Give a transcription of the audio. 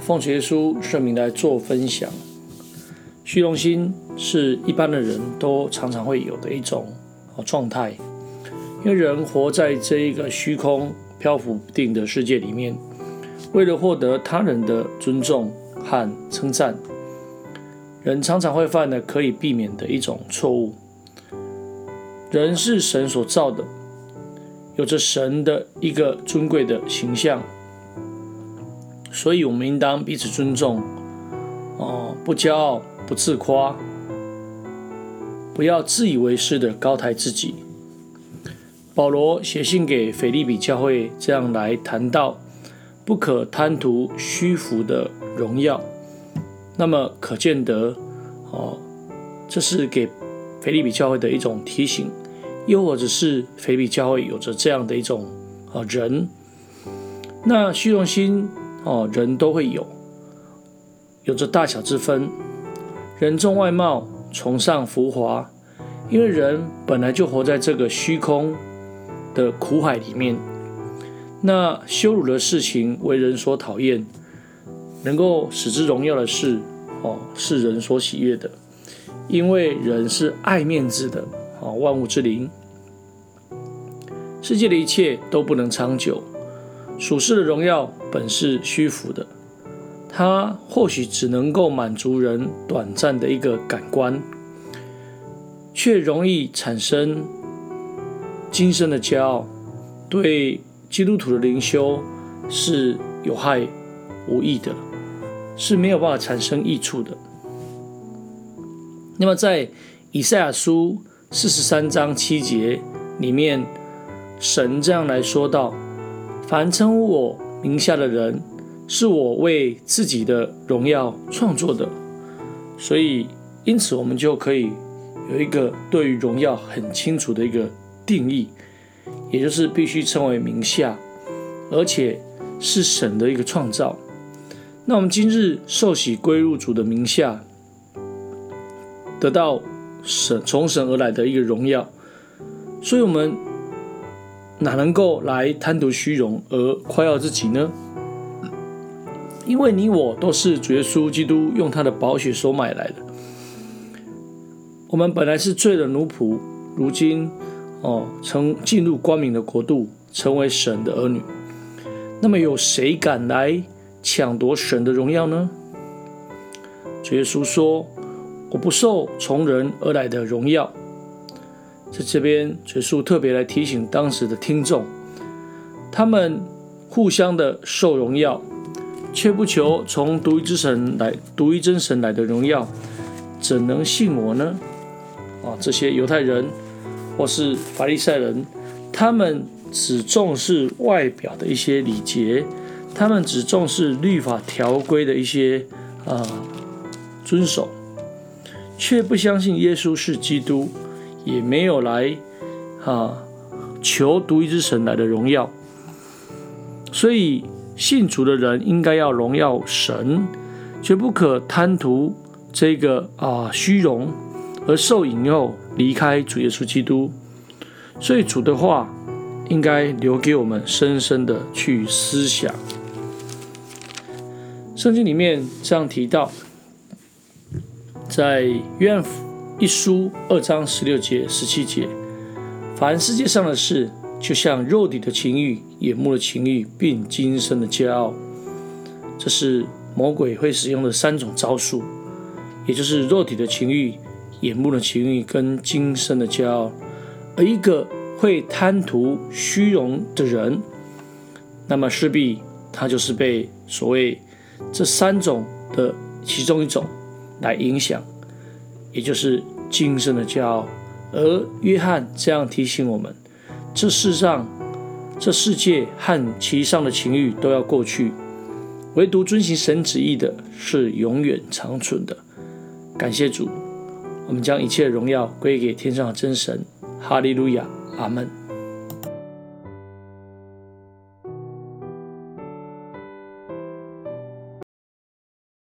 奉耶稣圣名来做分享。虚荣心是一般的人都常常会有的一种状态，因为人活在这一个虚空漂浮不定的世界里面，为了获得他人的尊重和称赞，人常常会犯的可以避免的一种错误。人是神所造的，有着神的一个尊贵的形象，所以我们应当彼此尊重，哦，不骄傲，不自夸，不要自以为是的高抬自己。保罗写信给腓立比教会，这样来谈到不可贪图虚浮的荣耀。那么可见得，哦，这是给腓立比教会的一种提醒。又或者是腓利比教会有着这样的一种啊人，那虚荣心哦，人都会有，有着大小之分。人重外貌，崇尚浮华，因为人本来就活在这个虚空的苦海里面。那羞辱的事情为人所讨厌，能够使之荣耀的事哦，是人所喜悦的，因为人是爱面子的。啊，万物之灵，世界的一切都不能长久。属世的荣耀本是虚浮的，它或许只能够满足人短暂的一个感官，却容易产生今生的骄傲，对基督徒的灵修是有害无益的，是没有办法产生益处的。那么在以赛亚书。四十三章七节里面，神这样来说道：“凡称呼我名下的人，是我为自己的荣耀创作的。”所以，因此我们就可以有一个对于荣耀很清楚的一个定义，也就是必须称为名下，而且是神的一个创造。那我们今日受洗归入主的名下，得到。神从神而来的一个荣耀，所以我们哪能够来贪图虚荣而夸耀自己呢？因为你我都是主耶稣基督用他的宝血所买来的。我们本来是罪的奴仆，如今哦，曾进入光明的国度，成为神的儿女。那么有谁敢来抢夺神的荣耀呢？主耶稣说。我不受从人而来的荣耀，在这边，耶稣特别来提醒当时的听众，他们互相的受荣耀，却不求从独一之神来、独一真神来的荣耀，怎能信我呢？啊，这些犹太人或是法利赛人，他们只重视外表的一些礼节，他们只重视律法条规的一些啊遵守。却不相信耶稣是基督，也没有来啊求独一之神来的荣耀。所以信主的人应该要荣耀神，绝不可贪图这个啊虚荣而受引诱离开主耶稣基督。所以主的话应该留给我们深深的去思想。圣经里面这样提到。在约翰一书二章十六节、十七节，凡世界上的事，就像肉体的情欲、眼目的情欲，并今生的骄傲，这是魔鬼会使用的三种招数，也就是肉体的情欲、眼目的情欲跟今生的骄傲。而一个会贪图虚荣的人，那么势必他就是被所谓这三种的其中一种。来影响，也就是今生的骄傲。而约翰这样提醒我们：这世上、这世界和其上的情欲都要过去，唯独遵行神旨意的是永远长存的。感谢主，我们将一切荣耀归给天上的真神。哈利路亚，阿门。